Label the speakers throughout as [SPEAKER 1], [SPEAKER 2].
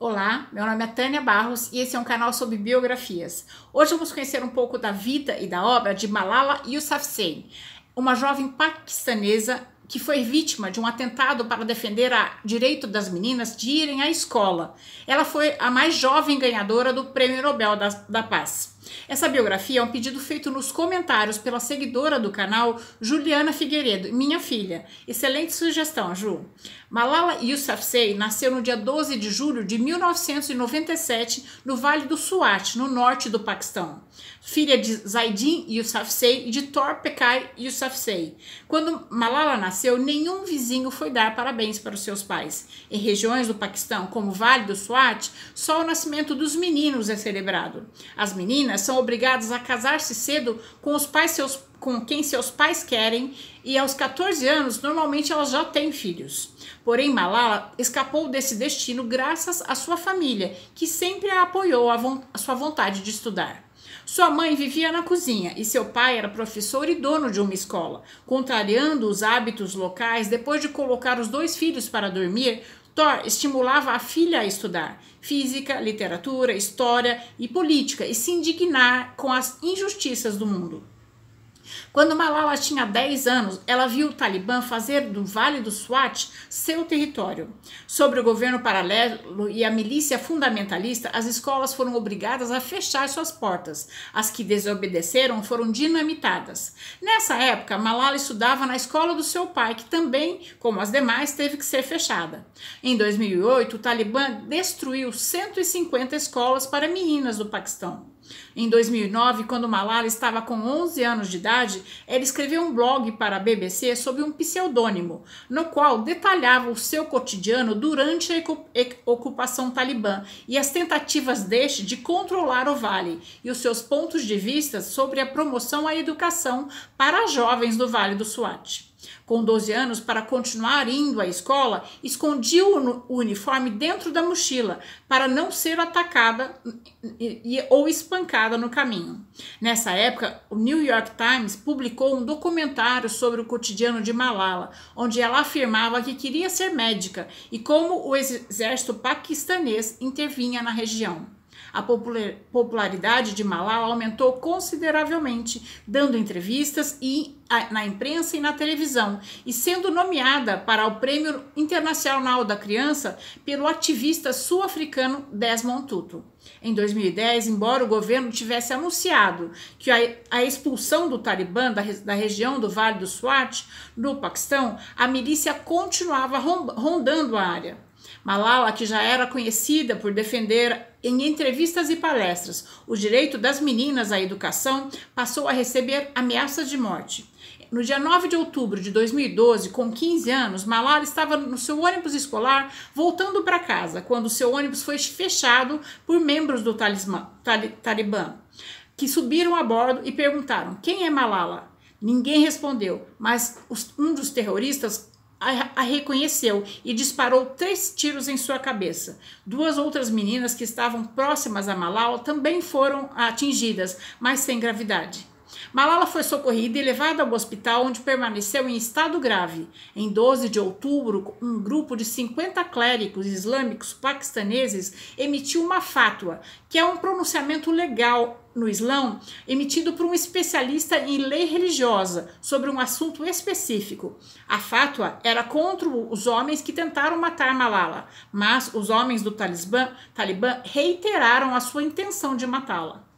[SPEAKER 1] Olá, meu nome é Tânia Barros e esse é um canal sobre biografias. Hoje vamos conhecer um pouco da vida e da obra de Malala Yousafzai, uma jovem paquistanesa que foi vítima de um atentado para defender o direito das meninas de irem à escola. Ela foi a mais jovem ganhadora do Prêmio Nobel da, da Paz. Essa biografia é um pedido feito nos comentários pela seguidora do canal, Juliana Figueiredo, minha filha. Excelente sugestão, Ju. Malala Yousafzai nasceu no dia 12 de julho de 1997 no Vale do Swat, no norte do Paquistão. Filha de Zaidin Yousafzai e de Tor Pekai Yousafzai. Quando Malala nasceu, nenhum vizinho foi dar parabéns para os seus pais. Em regiões do Paquistão, como o Vale do Swat, só o nascimento dos meninos é celebrado. As meninas são obrigadas a casar-se cedo com os pais seus com quem seus pais querem e aos 14 anos normalmente elas já têm filhos. Porém, Malala escapou desse destino graças à sua família, que sempre a apoiou a, sua vontade de estudar. Sua mãe vivia na cozinha e seu pai era professor e dono de uma escola. Contrariando os hábitos locais, depois de colocar os dois filhos para dormir, Thor estimulava a filha a estudar física, literatura, história e política e se indignar com as injustiças do mundo. Quando Malala tinha 10 anos, ela viu o Talibã fazer do Vale do Swat seu território. Sobre o governo paralelo e a milícia fundamentalista, as escolas foram obrigadas a fechar suas portas. As que desobedeceram foram dinamitadas. Nessa época, Malala estudava na escola do seu pai, que também, como as demais, teve que ser fechada. Em 2008, o Talibã destruiu 150 escolas para meninas do Paquistão. Em 2009, quando Malala estava com 11 anos de idade, ela escreveu um blog para a BBC sob um pseudônimo, no qual detalhava o seu cotidiano durante a ocupação talibã e as tentativas deste de controlar o vale e os seus pontos de vista sobre a promoção à educação para jovens do Vale do Swat com 12 anos, para continuar indo à escola, escondia o uniforme dentro da mochila para não ser atacada ou espancada no caminho. Nessa época, o New York Times publicou um documentário sobre o cotidiano de Malala, onde ela afirmava que queria ser médica e como o exército paquistanês intervinha na região. A popularidade de Malala aumentou consideravelmente, dando entrevistas e na imprensa e na televisão, e sendo nomeada para o Prêmio Internacional da Criança pelo ativista sul-africano Desmond Tutu. Em 2010, embora o governo tivesse anunciado que a, expulsão do Talibã da, da, região do Vale do Swat, no Paquistão, a milícia continuava rondando a área. Malala, que já era conhecida por defender em entrevistas e palestras o direito das meninas à educação, passou a receber ameaças de morte. No dia 9 de outubro de 2012, com 15 anos, Malala estava no seu ônibus escolar voltando para casa, quando seu ônibus foi fechado por membros do talismã, Talibã, que subiram a bordo e perguntaram: Quem é Malala? Ninguém respondeu, mas um dos terroristas a, reconheceu e disparou três tiros em sua cabeça. Duas outras meninas que estavam próximas a Malala também foram atingidas, mas sem gravidade. Malala foi socorrida e levada ao hospital, onde permaneceu em estado grave. Em 12 de outubro, um grupo de 50 clérigos islâmicos paquistaneses emitiu uma fátua, que é um pronunciamento legal no Islão emitido por um especialista em lei religiosa sobre um assunto específico. A fátua era contra os homens que tentaram matar Malala, mas os homens do Talibã, Talibã reiteraram a sua intenção de matá-la.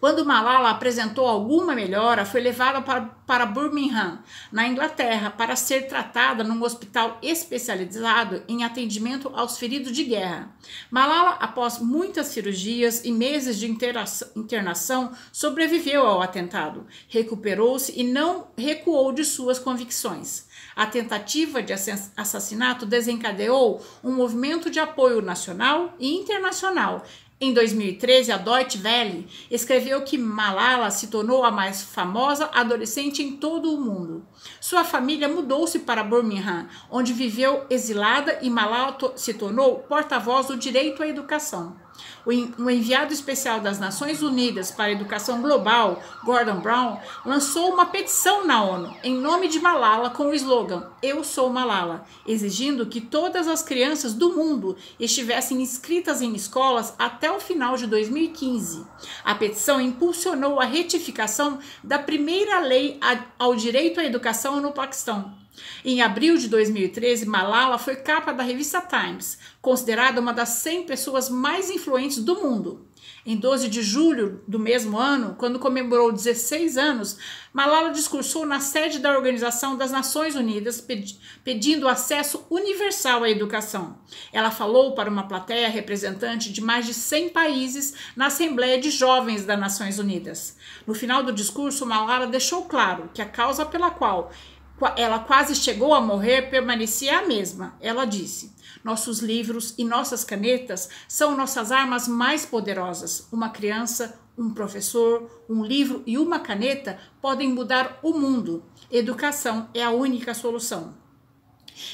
[SPEAKER 1] Quando Malala apresentou alguma melhora, foi levada para, para Birmingham, na Inglaterra, para ser tratada num hospital especializado em atendimento aos feridos de guerra. Malala, após muitas cirurgias e meses de internação, sobreviveu ao atentado, recuperou-se e não recuou de suas convicções. A tentativa de assassinato desencadeou um movimento de apoio nacional e internacional em 2013, a Deutsche Welle escreveu que Malala se tornou a mais famosa adolescente em todo o mundo. Sua família mudou-se para Birmingham, onde viveu exilada e Malala se tornou porta-voz do direito à educação. O enviado especial das Nações Unidas para a Educação Global, Gordon Brown, lançou uma petição na ONU em nome de Malala com o slogan Eu sou Malala, exigindo que todas as crianças do mundo estivessem inscritas em escolas até o final de 2015. A petição impulsionou a retificação da primeira lei ao direito à educação no Paquistão. Em abril de 2013, Malala foi capa da revista Times, considerada uma das 100 pessoas mais influentes do mundo. Em 12 de julho do mesmo ano, quando comemorou 16 anos, Malala discursou na sede da Organização das Nações Unidas pedindo acesso universal à educação. Ela falou para uma plateia representante de mais de 100 países na Assembleia de Jovens das Nações Unidas. No final do discurso, Malala deixou claro que a causa pela qual ela quase chegou a morrer, permanecia a mesma. Ela disse: Nossos livros e nossas canetas são nossas armas mais poderosas. Uma criança, um professor, um livro e uma caneta podem mudar o mundo. Educação é a única solução.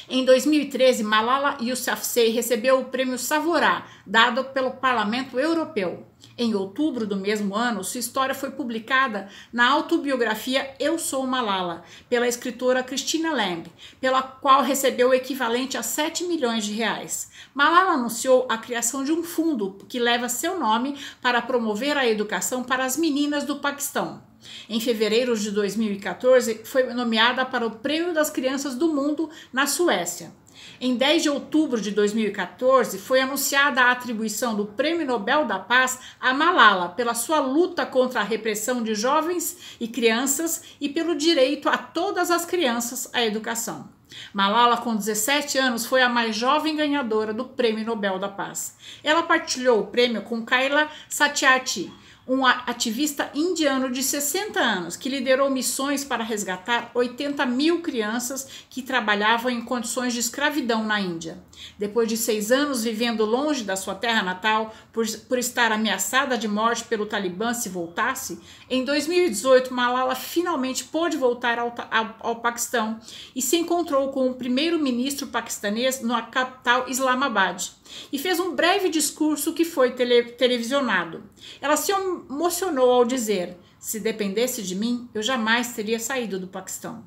[SPEAKER 1] Em 2013, Malala Yousafzai recebeu o prêmio Savorá, dado pelo Parlamento Europeu. Em outubro do mesmo ano, sua história foi publicada na autobiografia Eu Sou Malala, pela escritora Christina Lang, pela qual recebeu o equivalente a 7 milhões de reais. Malala anunciou a criação de um fundo que leva seu nome para promover a educação para as meninas do Paquistão. Em fevereiro de 2014, foi nomeada para o Prêmio das Crianças do Mundo na Suécia. Em 10 de outubro de 2014, foi anunciada a atribuição do Prêmio Nobel da Paz a Malala pela sua luta contra a repressão de jovens e crianças e pelo direito a todas as crianças à educação. Malala, com 17 anos, foi a mais jovem ganhadora do Prêmio Nobel da Paz. Ela partilhou o prêmio com Kaila Satyarthi, um ativista indiano de 60 anos que liderou missões para resgatar 80 mil crianças que trabalhavam em condições de escravidão na Índia. Depois de seis anos vivendo longe da sua terra natal, por, por estar ameaçada de morte pelo Talibã se voltasse, em 2018 Malala finalmente pôde voltar ao, ao, ao Paquistão e se encontrou com o primeiro-ministro paquistanês na capital Islamabad e fez um breve discurso que foi tele, televisionado. Ela se emocionou ao dizer: Se dependesse de mim, eu jamais teria saído do Paquistão.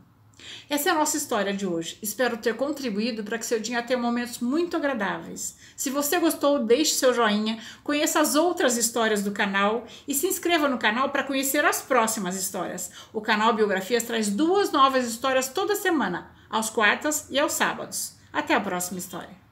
[SPEAKER 1] Essa é a nossa história de hoje. Espero ter contribuído para que seu dia tenha momentos muito agradáveis. Se você gostou, deixe seu joinha, conheça as outras histórias do canal e se inscreva no canal para conhecer as próximas histórias. O canal Biografias traz duas novas histórias toda semana, aos quartas e aos sábados. Até a próxima história.